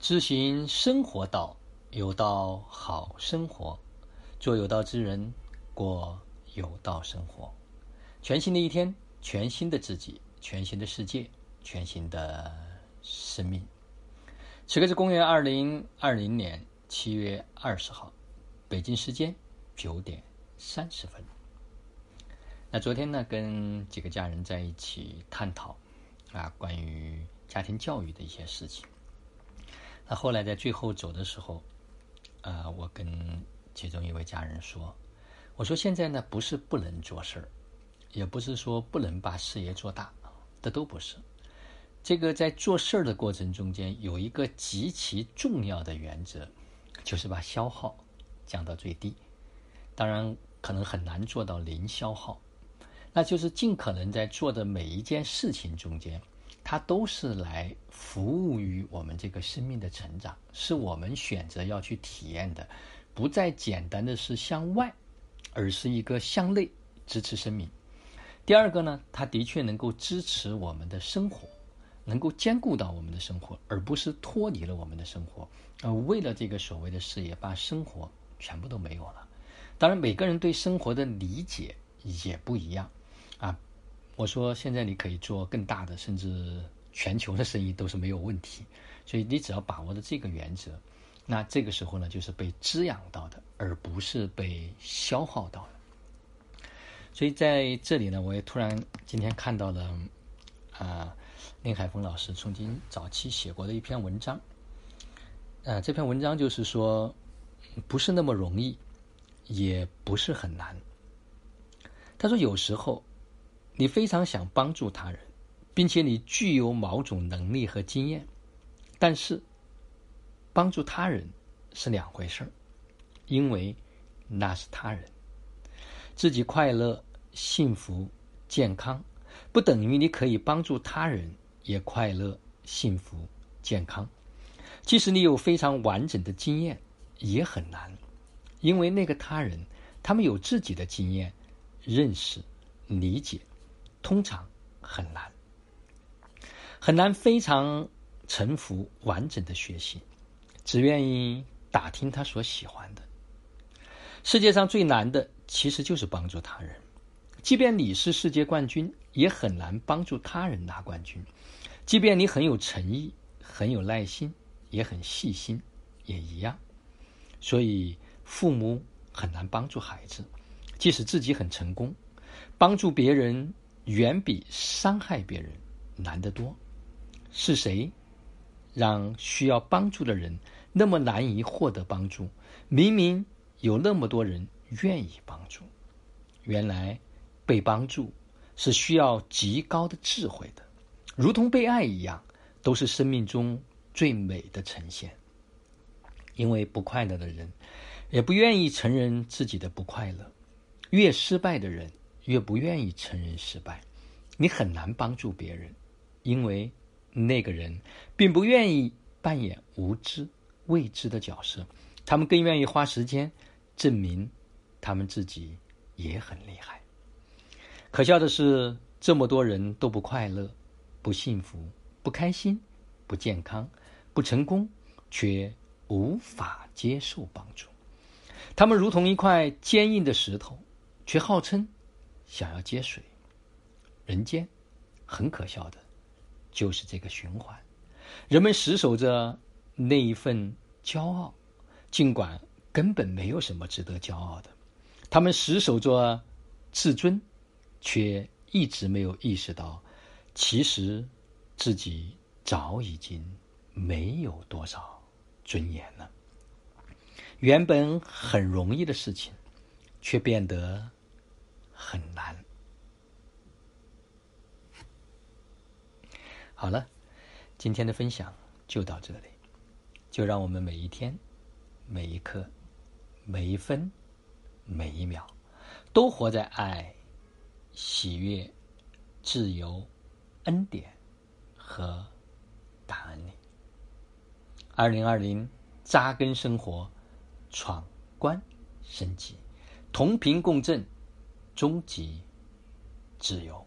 知行生活道，有道好生活，做有道之人，过有道生活。全新的一天，全新的自己，全新的世界，全新的生命。此刻是公元二零二零年七月二十号，北京时间九点三十分。那昨天呢，跟几个家人在一起探讨啊，关于家庭教育的一些事情。那后来在最后走的时候，啊，我跟其中一位家人说：“我说现在呢，不是不能做事儿，也不是说不能把事业做大，这都不是。这个在做事儿的过程中间，有一个极其重要的原则，就是把消耗降到最低。当然，可能很难做到零消耗，那就是尽可能在做的每一件事情中间。”它都是来服务于我们这个生命的成长，是我们选择要去体验的，不再简单的是向外，而是一个向内支持生命。第二个呢，它的确能够支持我们的生活，能够兼顾到我们的生活，而不是脱离了我们的生活。呃，为了这个所谓的事业，把生活全部都没有了。当然，每个人对生活的理解也不一样啊。我说，现在你可以做更大的，甚至全球的生意都是没有问题。所以你只要把握的这个原则，那这个时候呢，就是被滋养到的，而不是被消耗到的。所以在这里呢，我也突然今天看到了啊，林海峰老师曾经早期写过的一篇文章。呃，这篇文章就是说，不是那么容易，也不是很难。他说，有时候。你非常想帮助他人，并且你具有某种能力和经验，但是帮助他人是两回事儿，因为那是他人。自己快乐、幸福、健康，不等于你可以帮助他人也快乐、幸福、健康。即使你有非常完整的经验，也很难，因为那个他人，他们有自己的经验、认识、理解。通常很难，很难非常臣服完整的学习，只愿意打听他所喜欢的。世界上最难的其实就是帮助他人，即便你是世界冠军，也很难帮助他人拿冠军。即便你很有诚意、很有耐心、也很细心，也一样。所以，父母很难帮助孩子，即使自己很成功，帮助别人。远比伤害别人难得多。是谁让需要帮助的人那么难以获得帮助？明明有那么多人愿意帮助。原来被帮助是需要极高的智慧的，如同被爱一样，都是生命中最美的呈现。因为不快乐的人也不愿意承认自己的不快乐，越失败的人。越不愿意承认失败，你很难帮助别人，因为那个人并不愿意扮演无知、未知的角色，他们更愿意花时间证明他们自己也很厉害。可笑的是，这么多人都不快乐、不幸福、不开心、不健康、不成功，却无法接受帮助。他们如同一块坚硬的石头，却号称。想要接水，人间很可笑的，就是这个循环。人们死守着那一份骄傲，尽管根本没有什么值得骄傲的。他们死守着自尊，却一直没有意识到，其实自己早已经没有多少尊严了。原本很容易的事情，却变得。很难。好了，今天的分享就到这里。就让我们每一天、每一刻、每一分、每一秒，都活在爱、喜悦、自由、恩典和感恩里。二零二零，扎根生活，闯关升级，同频共振。终极自由。